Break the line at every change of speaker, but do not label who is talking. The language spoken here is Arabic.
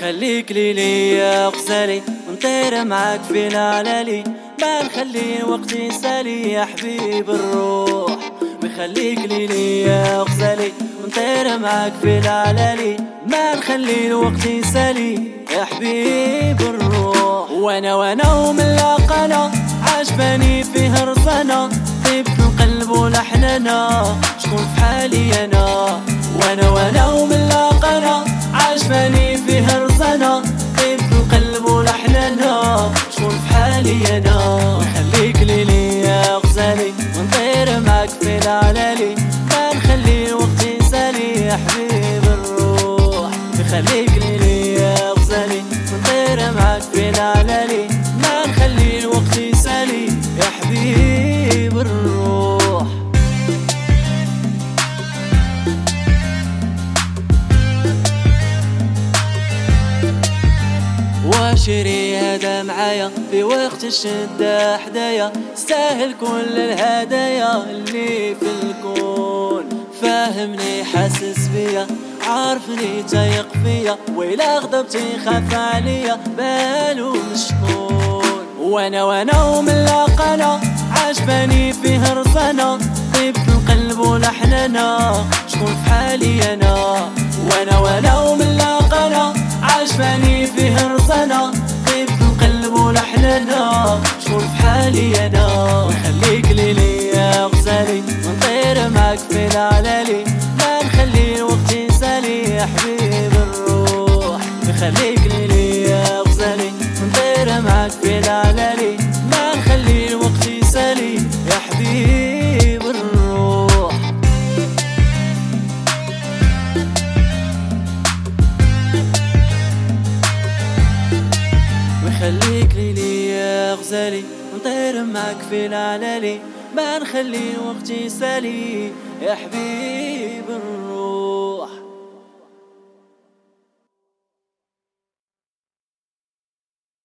خليك لي يا غزالي ونطير معاك في العلالي ما نخلي الوقت يسالي يا حبيب الروح. وخليك لي يا غزالي ونطير معاك في العلالي ما نخلي الوقت يسالي يا حبيب الروح. وأنا وأنا ومن لاقانا عجباني فيه رزانا طيب القلب ولحننا شكون في حالي أنا؟ حالي أنا خليك لي يا غزالي ونطير معاك في العلالي. ما نخلي الوقت يسالي يا حبيب الروح. خليك لي يا غزالي ونطير معاك في العلالي. واشري هذا معايا في وقت الشدة حدايا. استاهل كل الهدايا اللي في الكون. فاهمني حاسس بيا عارفني تايق فيا. ويلا غضبتي خاف عليا بالو مشكون. وأنا وأنا ومن لاقانا عجباني فيه رزانا طيب القلب ولحننا شكون في حالي أنا؟ شكون في حالي أنا. غزالي نطير معاك في العلالي. ما نخلي وقتي يسالي يا حبيب